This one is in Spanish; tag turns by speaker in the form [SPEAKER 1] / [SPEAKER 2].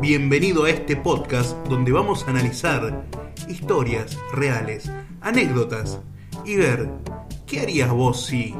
[SPEAKER 1] Bienvenido a este podcast donde vamos a analizar historias reales, anécdotas y ver qué harías vos si...